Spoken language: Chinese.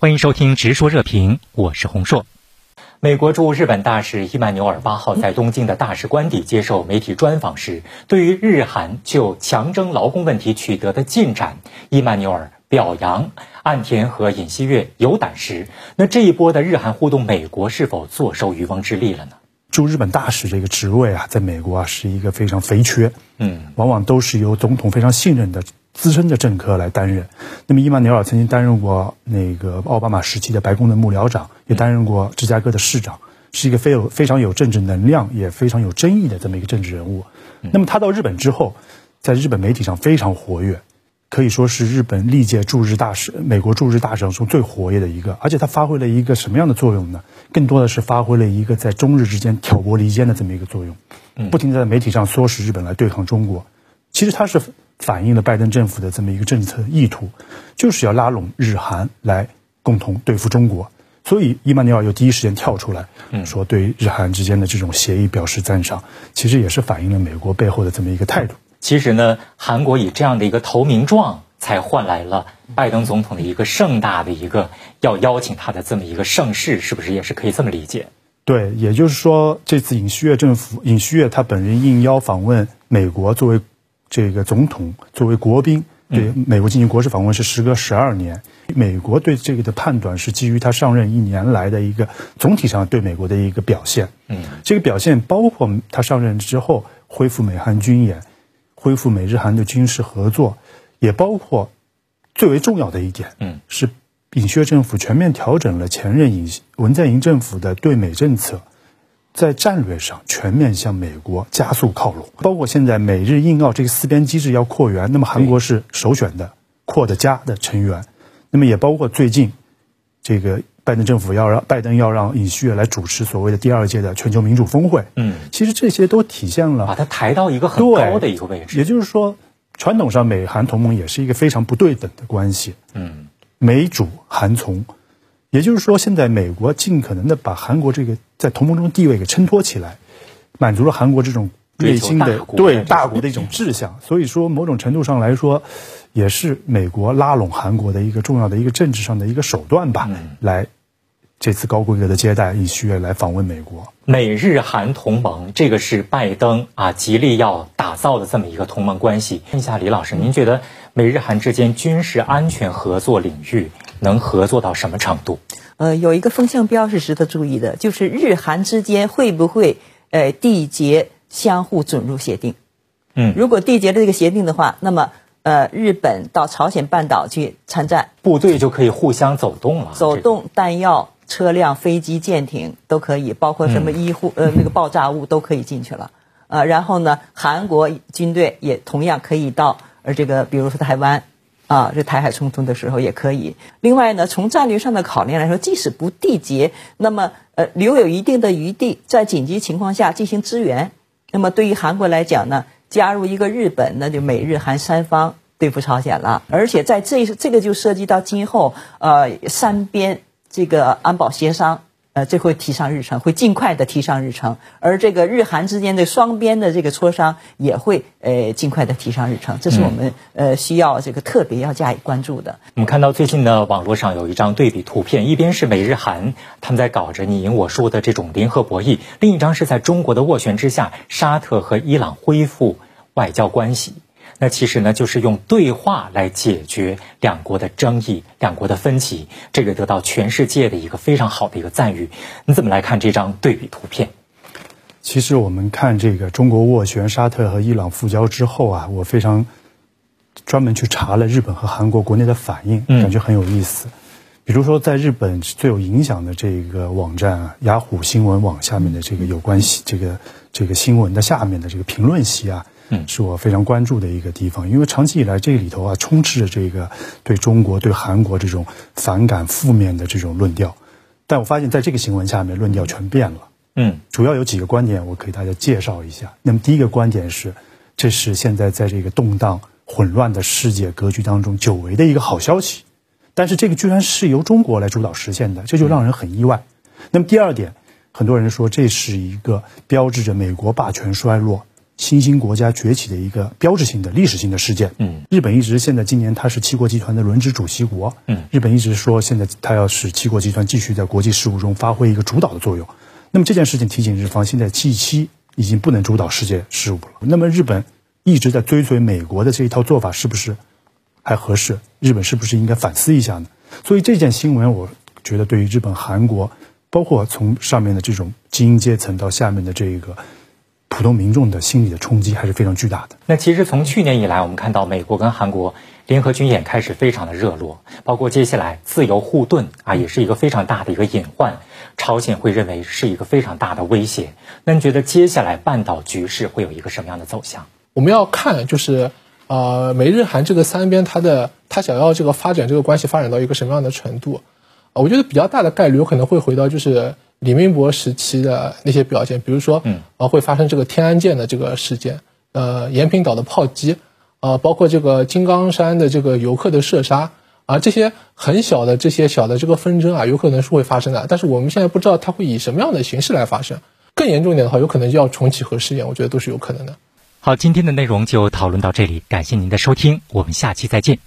欢迎收听《直说热评》，我是洪硕。美国驻日本大使伊曼纽尔八号在东京的大使官邸接受媒体专访时，对于日韩就强征劳工问题取得的进展，伊曼纽尔表扬岸田和尹锡悦有胆识。那这一波的日韩互动，美国是否坐收渔翁之利了呢？驻日本大使这个职位啊，在美国啊是一个非常肥缺，嗯，往往都是由总统非常信任的资深的政客来担任。那么伊曼纽尔曾经担任过那个奥巴马时期的白宫的幕僚长，也担任过芝加哥的市长，是一个非有非常有政治能量，也非常有争议的这么一个政治人物。那么他到日本之后，在日本媒体上非常活跃。可以说是日本历届驻日大使、美国驻日大使中最活跃的一个，而且他发挥了一个什么样的作用呢？更多的是发挥了一个在中日之间挑拨离间的这么一个作用，不停地在媒体上唆使日本来对抗中国。其实他是反映了拜登政府的这么一个政策意图，就是要拉拢日韩来共同对付中国。所以伊曼纽尔又第一时间跳出来说，对日韩之间的这种协议表示赞赏，其实也是反映了美国背后的这么一个态度。其实呢，韩国以这样的一个投名状，才换来了拜登总统的一个盛大的一个要邀请他的这么一个盛世，是不是也是可以这么理解？对，也就是说，这次尹锡悦政府，尹锡悦他本人应邀访问美国，作为这个总统，作为国宾，对美国进行国事访问是时隔十二年。美国对这个的判断是基于他上任一年来的一个总体上对美国的一个表现。嗯，这个表现包括他上任之后恢复美韩军演。恢复美日韩的军事合作，也包括最为重要的一点，嗯，是尹锡悦政府全面调整了前任尹文在寅政府的对美政策，在战略上全面向美国加速靠拢。包括现在美日印澳这个四边机制要扩员，那么韩国是首选的扩的加的成员。那么也包括最近这个。拜登政府要让拜登要让尹锡悦来主持所谓的第二届的全球民主峰会。嗯，其实这些都体现了把它抬到一个很高的一个位置。也就是说，传统上美韩同盟也是一个非常不对等的关系。嗯，美主韩从，也就是说，现在美国尽可能的把韩国这个在同盟中地位给衬托起来，满足了韩国这种内心的对大国的一种志向。所以说，某种程度上来说，也是美国拉拢韩国的一个重要的一个政治上的一个手段吧，来。这次高规格的接待，尹锡悦来访问美国，美日韩同盟，这个是拜登啊极力要打造的这么一个同盟关系。问一下李老师，您觉得美日韩之间军事安全合作领域能合作到什么程度？呃，有一个风向标是值得注意的，就是日韩之间会不会呃缔结相互准入协定？嗯，如果缔结了这个协定的话，那么。呃，日本到朝鲜半岛去参战，部队就可以互相走动了。走动、弹药、车辆、飞机、舰艇都可以，包括什么医护呃那个爆炸物都可以进去了。呃，然后呢，韩国军队也同样可以到呃这个，比如说台湾啊，这台海冲突的时候也可以。另外呢，从战略上的考量来说，即使不缔结，那么呃留有一定的余地，在紧急情况下进行支援。那么对于韩国来讲呢？加入一个日本，那就美日韩三方对付朝鲜了。而且在这这个就涉及到今后呃三边这个安保协商，呃这会提上日程，会尽快的提上日程。而这个日韩之间的双边的这个磋商也会呃尽快的提上日程。这是我们呃需要这个特别要加以关注的。我们看到最近的，网络上有一张对比图片，一边是美日韩他们在搞着你赢我输的这种联合博弈，另一张是在中国的斡旋之下，沙特和伊朗恢复。外交关系，那其实呢，就是用对话来解决两国的争议、两国的分歧，这个得到全世界的一个非常好的一个赞誉。你怎么来看这张对比图片？其实我们看这个中国斡旋沙特和伊朗复交之后啊，我非常专门去查了日本和韩国国内的反应，感觉很有意思。比如说，在日本最有影响的这个网站啊，雅虎新闻网下面的这个有关系这个这个新闻的下面的这个评论席啊。嗯，是我非常关注的一个地方，因为长期以来这个里头啊，充斥着这个对中国、对韩国这种反感、负面的这种论调。但我发现，在这个新闻下面，论调全变了。嗯，主要有几个观点，我给大家介绍一下。那么，第一个观点是，这是现在在这个动荡、混乱的世界格局当中久违的一个好消息。但是，这个居然是由中国来主导实现的，这就让人很意外。那么，第二点，很多人说这是一个标志着美国霸权衰落。新兴国家崛起的一个标志性的历史性的事件。嗯，日本一直现在今年它是七国集团的轮值主席国。嗯，日本一直说现在它要使七国集团继续在国际事务中发挥一个主导的作用。那么这件事情提醒日方，现在 G 七已经不能主导世界事务了。那么日本一直在追随美国的这一套做法，是不是还合适？日本是不是应该反思一下呢？所以这件新闻，我觉得对于日本、韩国，包括从上面的这种精英阶层到下面的这个。普通民众的心理的冲击还是非常巨大的。那其实从去年以来，我们看到美国跟韩国联合军演开始非常的热络，包括接下来自由护盾啊，也是一个非常大的一个隐患，朝鲜会认为是一个非常大的威胁。那你觉得接下来半岛局势会有一个什么样的走向？我们要看就是呃，美日韩这个三边，它的它想要这个发展这个关系发展到一个什么样的程度？啊，我觉得比较大的概率有可能会回到就是。李明博时期的那些表现，比如说，嗯，呃，会发生这个天安舰的这个事件，呃，延平岛的炮击，呃，包括这个金刚山的这个游客的射杀，啊，这些很小的这些小的这个纷争啊，有可能是会发生的。但是我们现在不知道它会以什么样的形式来发生。更严重一点的话，有可能就要重启核试验，我觉得都是有可能的。好，今天的内容就讨论到这里，感谢您的收听，我们下期再见。